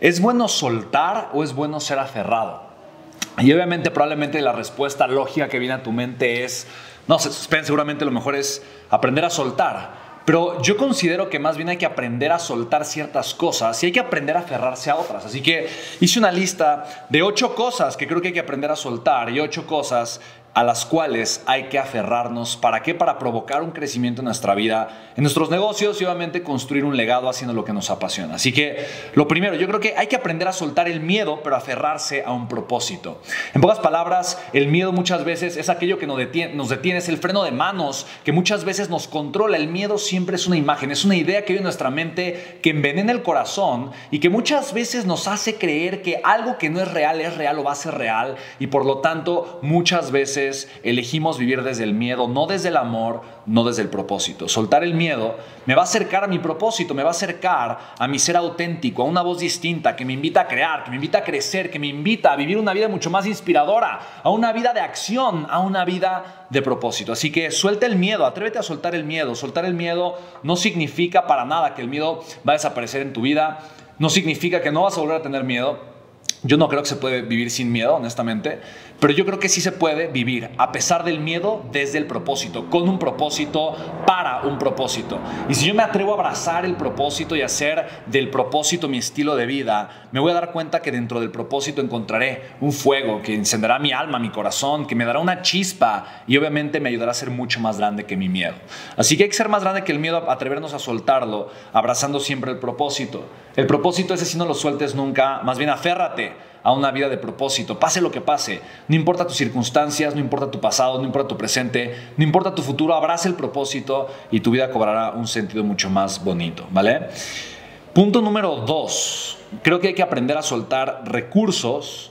¿Es bueno soltar o es bueno ser aferrado? Y obviamente probablemente la respuesta lógica que viene a tu mente es, no sé, seguramente lo mejor es aprender a soltar. Pero yo considero que más bien hay que aprender a soltar ciertas cosas y hay que aprender a aferrarse a otras. Así que hice una lista de ocho cosas que creo que hay que aprender a soltar y ocho cosas a las cuales hay que aferrarnos. ¿Para qué? Para provocar un crecimiento en nuestra vida, en nuestros negocios y obviamente construir un legado haciendo lo que nos apasiona. Así que lo primero, yo creo que hay que aprender a soltar el miedo, pero aferrarse a un propósito. En pocas palabras, el miedo muchas veces es aquello que nos detiene, nos detiene, es el freno de manos que muchas veces nos controla. El miedo siempre es una imagen, es una idea que vive en nuestra mente que envenena el corazón y que muchas veces nos hace creer que algo que no es real es real o va a ser real y por lo tanto muchas veces elegimos vivir desde el miedo, no desde el amor, no desde el propósito. Soltar el miedo me va a acercar a mi propósito, me va a acercar a mi ser auténtico, a una voz distinta que me invita a crear, que me invita a crecer, que me invita a vivir una vida mucho más inspiradora, a una vida de acción, a una vida de propósito. Así que suelta el miedo, atrévete a soltar el miedo. Soltar el miedo no significa para nada que el miedo va a desaparecer en tu vida, no significa que no vas a volver a tener miedo. Yo no creo que se puede vivir sin miedo, honestamente, pero yo creo que sí se puede vivir a pesar del miedo desde el propósito, con un propósito, para un propósito. Y si yo me atrevo a abrazar el propósito y hacer del propósito mi estilo de vida, me voy a dar cuenta que dentro del propósito encontraré un fuego que encenderá mi alma, mi corazón, que me dará una chispa y obviamente me ayudará a ser mucho más grande que mi miedo. Así que hay que ser más grande que el miedo, atrevernos a soltarlo, abrazando siempre el propósito. El propósito ese si no lo sueltes nunca, más bien aférrate a una vida de propósito, pase lo que pase. No importa tus circunstancias, no importa tu pasado, no importa tu presente, no importa tu futuro, abraza el propósito y tu vida cobrará un sentido mucho más bonito, ¿vale? Punto número dos, creo que hay que aprender a soltar recursos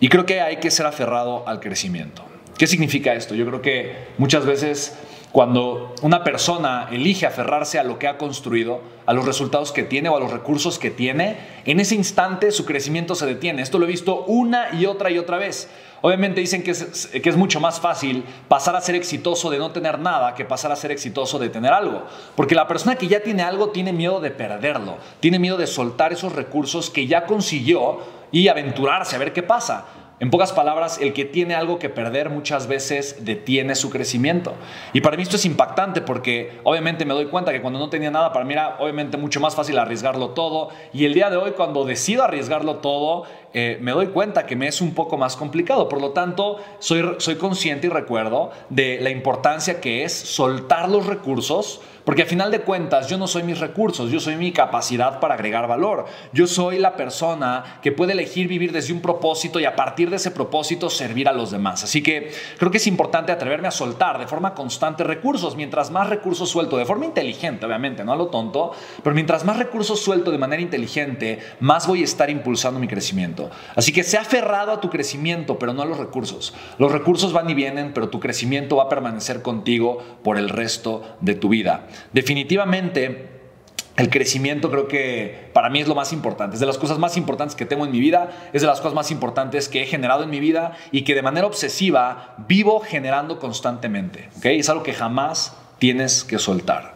y creo que hay que ser aferrado al crecimiento. ¿Qué significa esto? Yo creo que muchas veces cuando una persona elige aferrarse a lo que ha construido, a los resultados que tiene o a los recursos que tiene, en ese instante su crecimiento se detiene. Esto lo he visto una y otra y otra vez. Obviamente dicen que es, que es mucho más fácil pasar a ser exitoso de no tener nada que pasar a ser exitoso de tener algo. Porque la persona que ya tiene algo tiene miedo de perderlo, tiene miedo de soltar esos recursos que ya consiguió y aventurarse a ver qué pasa. En pocas palabras, el que tiene algo que perder muchas veces detiene su crecimiento. Y para mí esto es impactante porque obviamente me doy cuenta que cuando no tenía nada, para mí era obviamente mucho más fácil arriesgarlo todo. Y el día de hoy, cuando decido arriesgarlo todo, eh, me doy cuenta que me es un poco más complicado. Por lo tanto, soy, soy consciente y recuerdo de la importancia que es soltar los recursos porque al final de cuentas yo no soy mis recursos, yo soy mi capacidad para agregar valor. Yo soy la persona que puede elegir vivir desde un propósito y a de ese propósito servir a los demás. Así que creo que es importante atreverme a soltar de forma constante recursos. Mientras más recursos suelto, de forma inteligente obviamente, no a lo tonto, pero mientras más recursos suelto de manera inteligente, más voy a estar impulsando mi crecimiento. Así que sea aferrado a tu crecimiento, pero no a los recursos. Los recursos van y vienen, pero tu crecimiento va a permanecer contigo por el resto de tu vida. Definitivamente, el crecimiento creo que para mí es lo más importante. Es de las cosas más importantes que tengo en mi vida, es de las cosas más importantes que he generado en mi vida y que de manera obsesiva vivo generando constantemente. ¿okay? Es algo que jamás tienes que soltar.